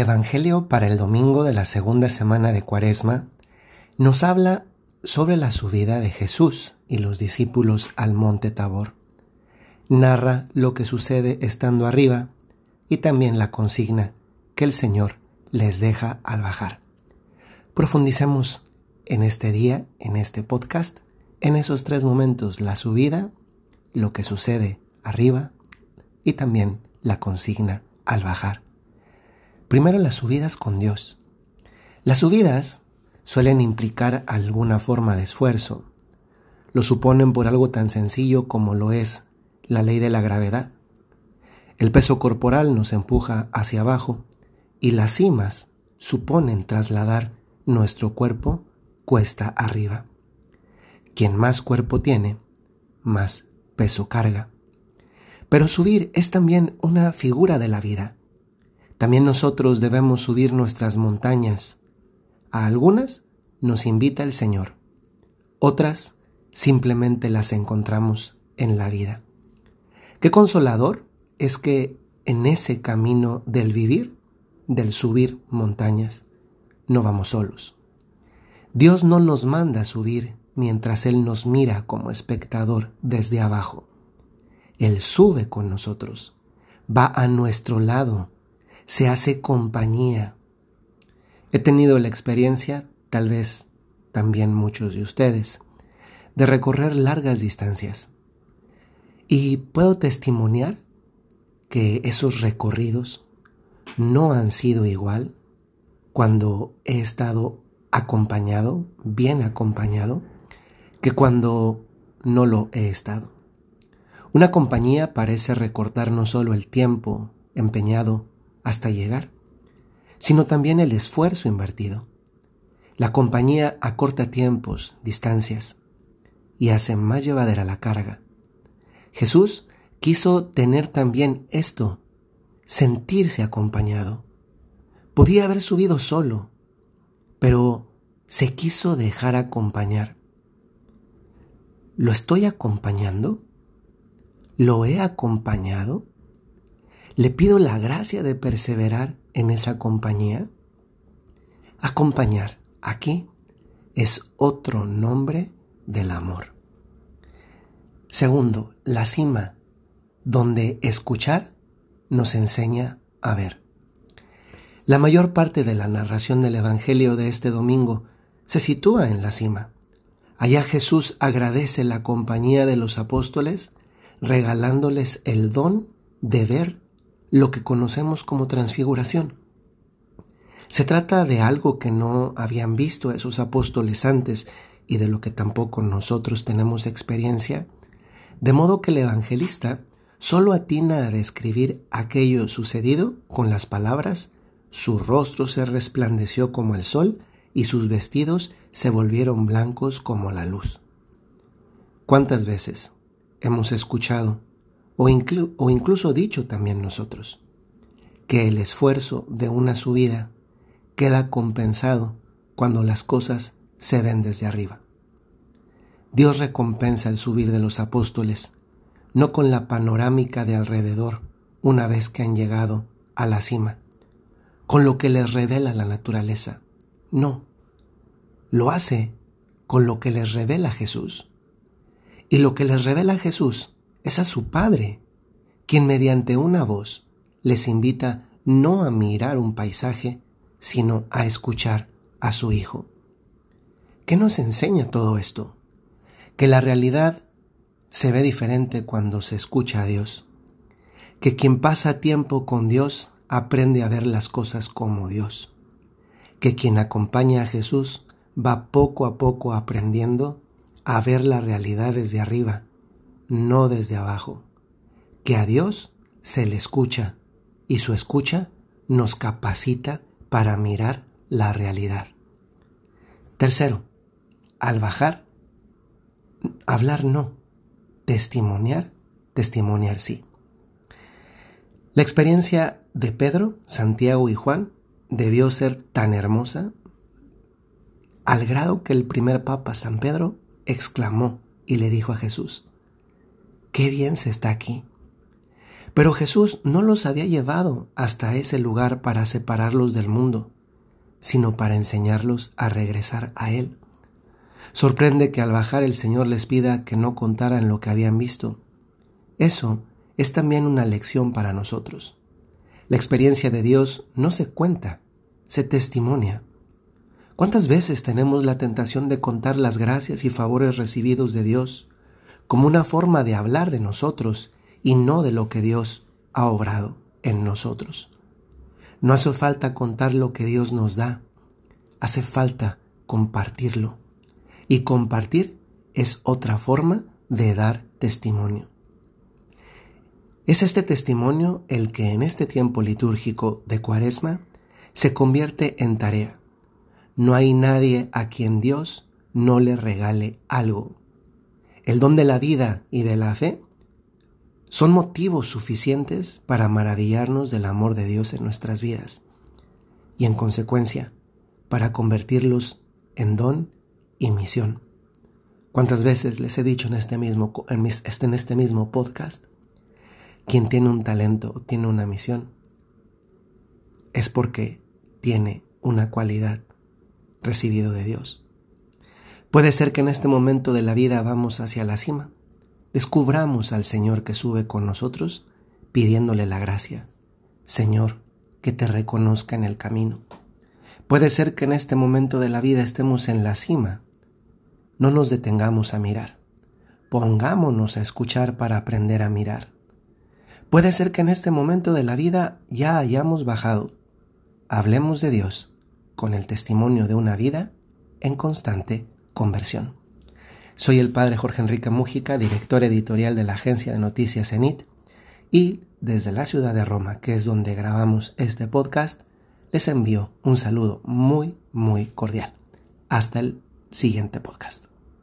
El Evangelio para el domingo de la segunda semana de Cuaresma nos habla sobre la subida de Jesús y los discípulos al monte Tabor. Narra lo que sucede estando arriba y también la consigna que el Señor les deja al bajar. Profundicemos en este día, en este podcast, en esos tres momentos, la subida, lo que sucede arriba y también la consigna al bajar. Primero las subidas con Dios. Las subidas suelen implicar alguna forma de esfuerzo. Lo suponen por algo tan sencillo como lo es la ley de la gravedad. El peso corporal nos empuja hacia abajo y las cimas suponen trasladar nuestro cuerpo cuesta arriba. Quien más cuerpo tiene, más peso carga. Pero subir es también una figura de la vida. También nosotros debemos subir nuestras montañas. A algunas nos invita el Señor, otras simplemente las encontramos en la vida. Qué consolador es que en ese camino del vivir, del subir montañas, no vamos solos. Dios no nos manda subir mientras Él nos mira como espectador desde abajo. Él sube con nosotros, va a nuestro lado, se hace compañía. He tenido la experiencia, tal vez también muchos de ustedes, de recorrer largas distancias. Y puedo testimoniar que esos recorridos no han sido igual cuando he estado acompañado, bien acompañado, que cuando no lo he estado. Una compañía parece recortar no solo el tiempo empeñado hasta llegar, sino también el esfuerzo invertido. La compañía acorta tiempos, distancias y hace más llevadera la carga. Jesús quiso tener también esto, sentirse acompañado. Podía haber subido solo, pero se quiso dejar acompañar. ¿Lo estoy acompañando? ¿Lo he acompañado? ¿Le pido la gracia de perseverar en esa compañía? Acompañar aquí es otro nombre del amor. Segundo, la cima, donde escuchar nos enseña a ver. La mayor parte de la narración del Evangelio de este domingo se sitúa en la cima. Allá Jesús agradece la compañía de los apóstoles, regalándoles el don de ver lo que conocemos como transfiguración. Se trata de algo que no habían visto esos apóstoles antes y de lo que tampoco nosotros tenemos experiencia, de modo que el evangelista solo atina a describir aquello sucedido con las palabras su rostro se resplandeció como el sol y sus vestidos se volvieron blancos como la luz. ¿Cuántas veces hemos escuchado o, incluso dicho también nosotros que el esfuerzo de una subida queda compensado cuando las cosas se ven desde arriba? Dios recompensa el subir de los apóstoles, no con la panorámica de alrededor una vez que han llegado a la cima, con lo que les revela la naturaleza. No, lo hace con lo que les revela Jesús. Y lo que les revela Jesús es a su Padre, quien mediante una voz les invita no a mirar un paisaje, sino a escuchar a su Hijo. ¿Qué nos enseña todo esto? Que la realidad se ve diferente cuando se escucha a Dios, que quien pasa tiempo con Dios aprende a ver las cosas como Dios, que quien acompaña a Jesús va poco a poco aprendiendo a ver la realidad desde arriba, no desde abajo, que a Dios se le escucha y su escucha nos capacita para mirar la realidad. Tercero, al bajar, hablar no, testimoniar, testimoniar sí. La experiencia de Pedro, Santiago y Juan debió ser tan hermosa al grado que el primer papa San Pedro exclamó y le dijo a Jesús, qué bien se está aquí. Pero Jesús no los había llevado hasta ese lugar para separarlos del mundo, sino para enseñarlos a regresar a Él. Sorprende que al bajar el Señor les pida que no contaran lo que habían visto. Eso es también una lección para nosotros. La experiencia de Dios no se cuenta, se testimonia. ¿Cuántas veces tenemos la tentación de contar las gracias y favores recibidos de Dios como una forma de hablar de nosotros y no de lo que Dios ha obrado en nosotros? No hace falta contar lo que Dios nos da, hace falta compartirlo. Y compartir es otra forma de dar testimonio. Es este testimonio el que en este tiempo litúrgico de Cuaresma se convierte en tarea. No hay nadie a quien Dios no le regale algo. El don de la vida y de la fe son motivos suficientes para maravillarnos del amor de Dios en nuestras vidas y en consecuencia para convertirlos en don y misión. ¿Cuántas veces les he dicho en este mismo, en, en este mismo podcast? Quien tiene un talento o tiene una misión es porque tiene una cualidad recibido de Dios. Puede ser que en este momento de la vida vamos hacia la cima. Descubramos al Señor que sube con nosotros pidiéndole la gracia. Señor, que te reconozca en el camino. Puede ser que en este momento de la vida estemos en la cima. No nos detengamos a mirar. Pongámonos a escuchar para aprender a mirar. Puede ser que en este momento de la vida ya hayamos bajado. Hablemos de Dios con el testimonio de una vida en constante conversión. Soy el padre Jorge Enrique Mújica, director editorial de la agencia de noticias ENIT, y desde la ciudad de Roma, que es donde grabamos este podcast, les envío un saludo muy, muy cordial. Hasta el siguiente podcast.